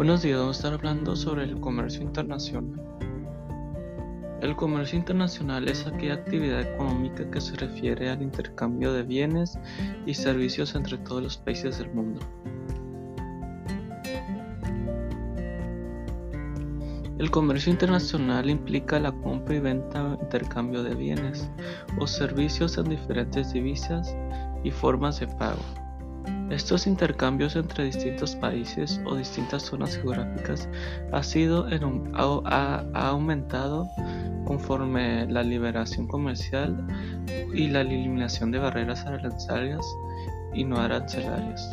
Buenos días, vamos a estar hablando sobre el comercio internacional. El comercio internacional es aquella actividad económica que se refiere al intercambio de bienes y servicios entre todos los países del mundo. El comercio internacional implica la compra y venta o intercambio de bienes o servicios en diferentes divisas y formas de pago. Estos intercambios entre distintos países o distintas zonas geográficas ha, sido ha, aumentado conforme la liberación comercial y la eliminación de barreras arancelarias y no arancelarias.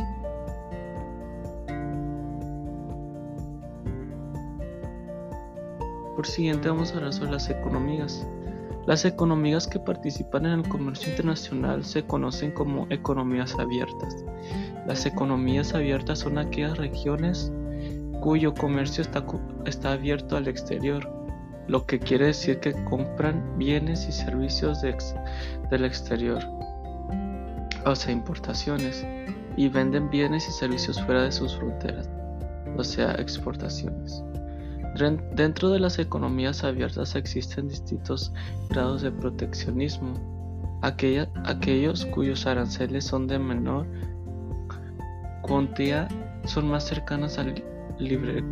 Por siguiente vamos a hablar sobre las economías. Las economías que participan en el comercio internacional se conocen como economías abiertas. Las economías abiertas son aquellas regiones cuyo comercio está, está abierto al exterior, lo que quiere decir que compran bienes y servicios del exterior, o sea, importaciones, y venden bienes y servicios fuera de sus fronteras, o sea, exportaciones. Dentro de las economías abiertas existen distintos grados de proteccionismo. aquellos cuyos aranceles son de menor cuantía son más cercanas al libre,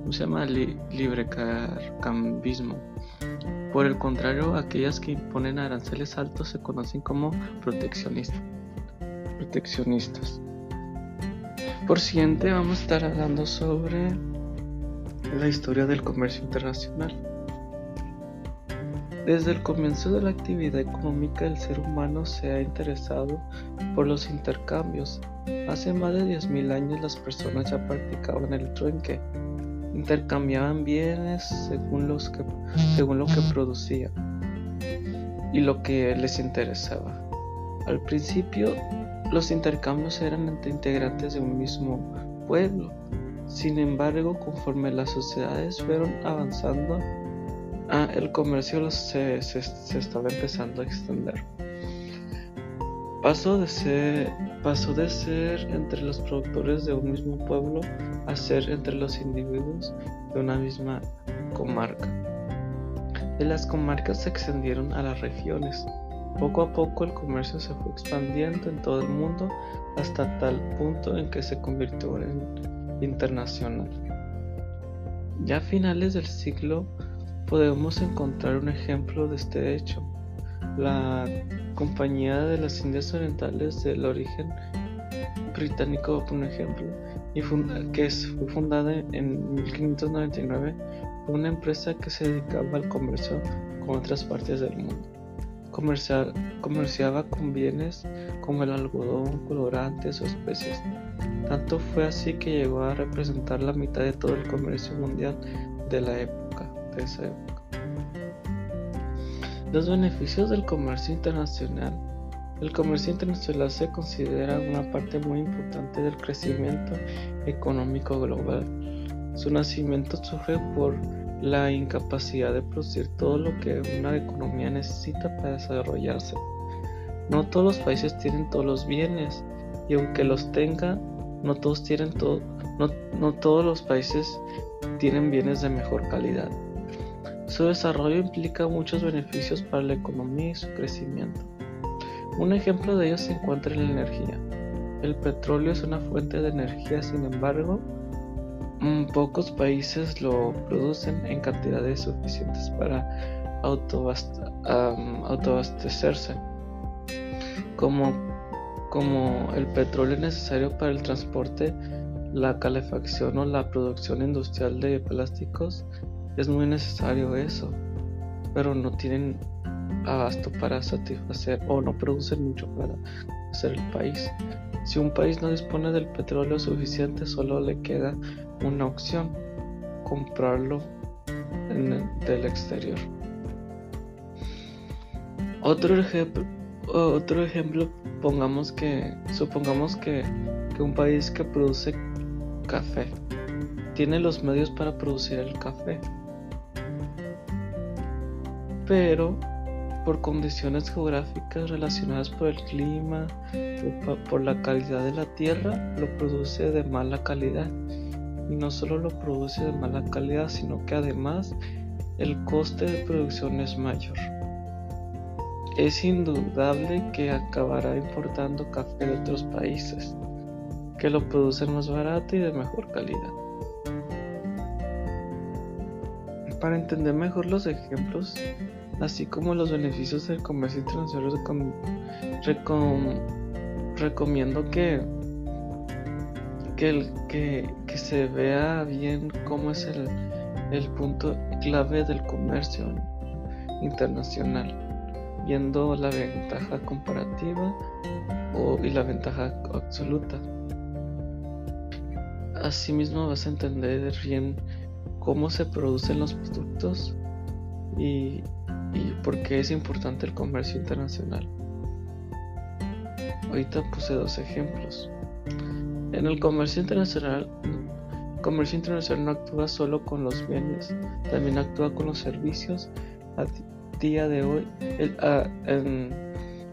¿cómo se llama? librecambismo. Por el contrario, aquellas que imponen aranceles altos se conocen como proteccionistas. proteccionistas. Por siguiente vamos a estar hablando sobre la historia del comercio internacional. Desde el comienzo de la actividad económica el ser humano se ha interesado por los intercambios. Hace más de 10.000 años las personas ya practicaban el truenque. Intercambiaban bienes según, los que, según lo que producían y lo que les interesaba. Al principio los intercambios eran entre integrantes de un mismo pueblo sin embargo, conforme las sociedades fueron avanzando, ah, el comercio se, estaba empezando a extender. Pasó de, ser, pasó de ser entre los productores de un mismo pueblo a ser entre los individuos de una misma comarca. De las comarcas se extendieron a las regiones. Poco a poco el comercio se fue expandiendo en todo el mundo hasta tal punto en que se convirtió en internacional. Ya a finales del siglo podemos encontrar un ejemplo de este hecho. La Compañía de las Indias Orientales del origen británico, por ejemplo, y que fue fundada en 1599, fue una empresa que se dedicaba al comercio con otras partes del mundo. Comerciaba con bienes como el algodón, colorantes o especies. Tanto fue así que llegó a representar la mitad de todo el comercio mundial de la época, de esa época. Los beneficios del comercio internacional. El comercio internacional se considera una parte muy importante del crecimiento económico global. Su nacimiento surge por la incapacidad de producir todo lo que una economía necesita para desarrollarse. No todos los países tienen todos los bienes y aunque los tengan, no todos tienen todo, no, todos los países tienen bienes de mejor calidad. Su desarrollo implica muchos beneficios para la economía y su crecimiento. Un ejemplo de ello se encuentra en la energía. El petróleo es una fuente de energía, sin embargo, mm, pocos países lo producen en cantidades suficientes para autoabastecerse. Como como el petróleo necesario para el transporte, la calefacción o la producción industrial de plásticos, es muy necesario eso, pero no tienen abasto para satisfacer o no producen mucho para hacer el país. Si un país no dispone del petróleo suficiente, solo le queda una opción, comprarlo del exterior. Otro ejemplo, otro ejemplo, pongamos que, supongamos que, un país que produce café tiene los medios para producir el café, pero por condiciones geográficas relacionadas por el clima o por la calidad de la tierra, lo produce de mala calidad y no solo lo produce de mala calidad, sino que además el coste de producción es mayor. Es indudable que acabará importando café de otros países, que lo producen más barato y de mejor calidad. Para entender mejor los ejemplos, así como los beneficios del comercio internacional, recomiendo que, que, que, se vea bien cómo es el, el punto clave del comercio internacional, viendo la ventaja comparativa o, y la ventaja absoluta. Asimismo vas a entender bien cómo se producen los productos y, y por qué es importante el comercio internacional. Ahorita puse dos ejemplos. En el comercio internacional, el comercio internacional no actúa solo con los bienes, también actúa con los servicios. A día de hoy,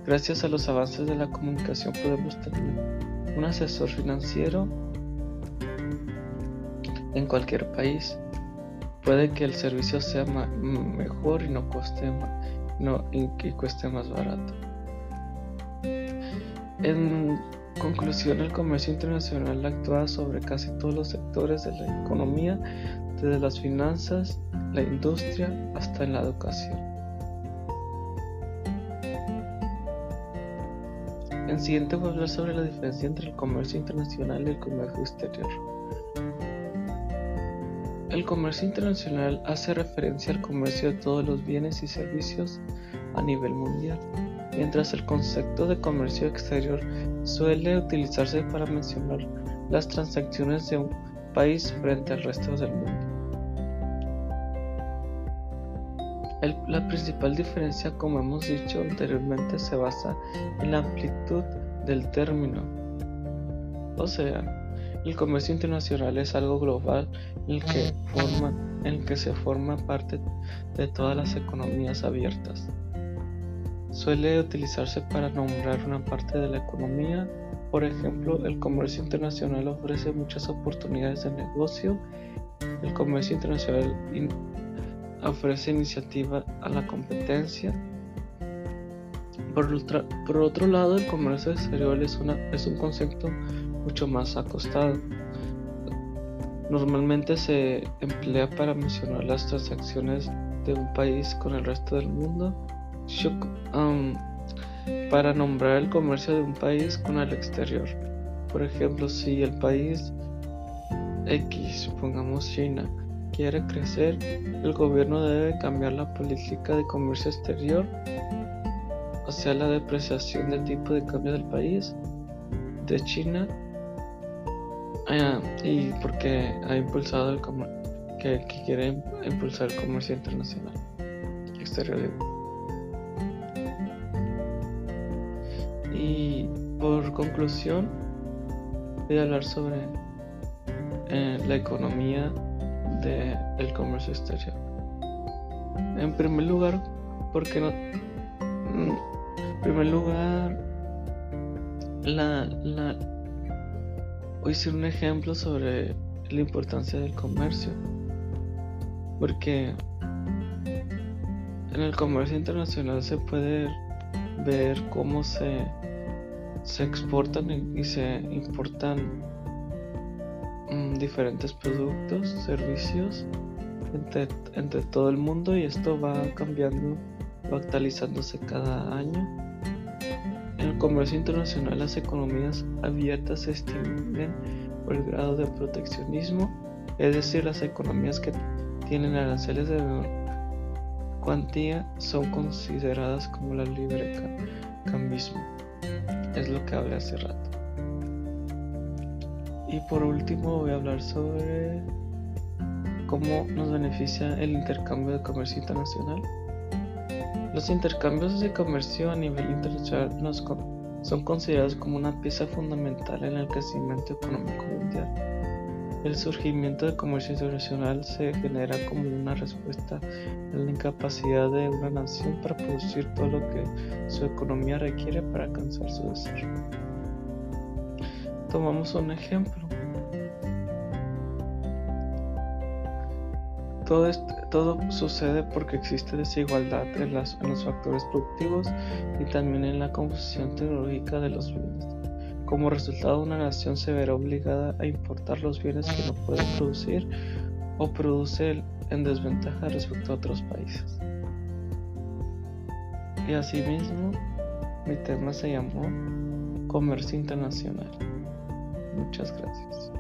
gracias a los avances de la comunicación, podemos tener un asesor financiero en cualquier país puede que el servicio sea mejor y no cueste no, y, cueste más barato. En conclusión, el comercio internacional actúa sobre casi todos los sectores de la economía, desde las finanzas, la industria hasta en la educación. En siguiente voy a hablar sobre la diferencia entre el comercio internacional y el comercio exterior. El comercio internacional hace referencia al comercio de todos los bienes y servicios a nivel mundial, mientras el concepto de comercio exterior suele utilizarse para mencionar las transacciones de un país frente al resto del mundo. la principal diferencia, como hemos dicho anteriormente, se basa en la amplitud del término. O sea, el comercio internacional es algo global en el que, forma, en que se forma parte de todas las economías abiertas. Suele utilizarse para nombrar una parte de la economía. Por ejemplo, el comercio internacional ofrece muchas oportunidades de negocio. El comercio internacional ofrece iniciativa a la competencia. Por, por otro lado, el comercio exterior es, una, es un concepto mucho más acostado. Normalmente se emplea para mencionar las transacciones de un país con el resto del mundo, para nombrar el comercio de un país con el exterior. Por ejemplo, si el país X, pongamos China, quiere crecer, el gobierno debe cambiar la política de comercio exterior, o sea, la depreciación del tipo de cambio del país de China Ah, y porque ha impulsado el comercio, que, quiere impulsar el comercio internacional exterior. Y por conclusión, voy a hablar sobre eh, la economía del comercio exterior. En primer lugar, porque no. Mm, en primer lugar, la, la, Hoy ser un ejemplo sobre la importancia del comercio. Porque en el comercio internacional se puede ver cómo se, se exportan y se importan mm, diferentes productos, servicios entre, entre todo el mundo y esto va cambiando, va actualizándose cada año el comercio internacional las economías abiertas se distinguen por el grado de proteccionismo, es decir, las economías que tienen aranceles de menor cuantía son consideradas como la libre cambismo. Es lo que hablé hace rato. Y por último voy a hablar sobre cómo nos beneficia el intercambio de comercio internacional. Los intercambios de comercio a nivel internacional son considerados como una pieza fundamental en el crecimiento económico mundial. El surgimiento del comercio internacional se genera como una respuesta a la incapacidad de una nación para producir todo lo que su economía requiere para alcanzar su desarrollo. Tomamos un ejemplo. Todo, sucede porque existe desigualdad en, en los factores productivos y también en la composición tecnológica de los bienes. Como resultado, una nación se verá obligada a importar los bienes que no puede producir o produce en desventaja respecto a otros países. Y asimismo, mi tema se llamó Comercio Internacional. Muchas gracias.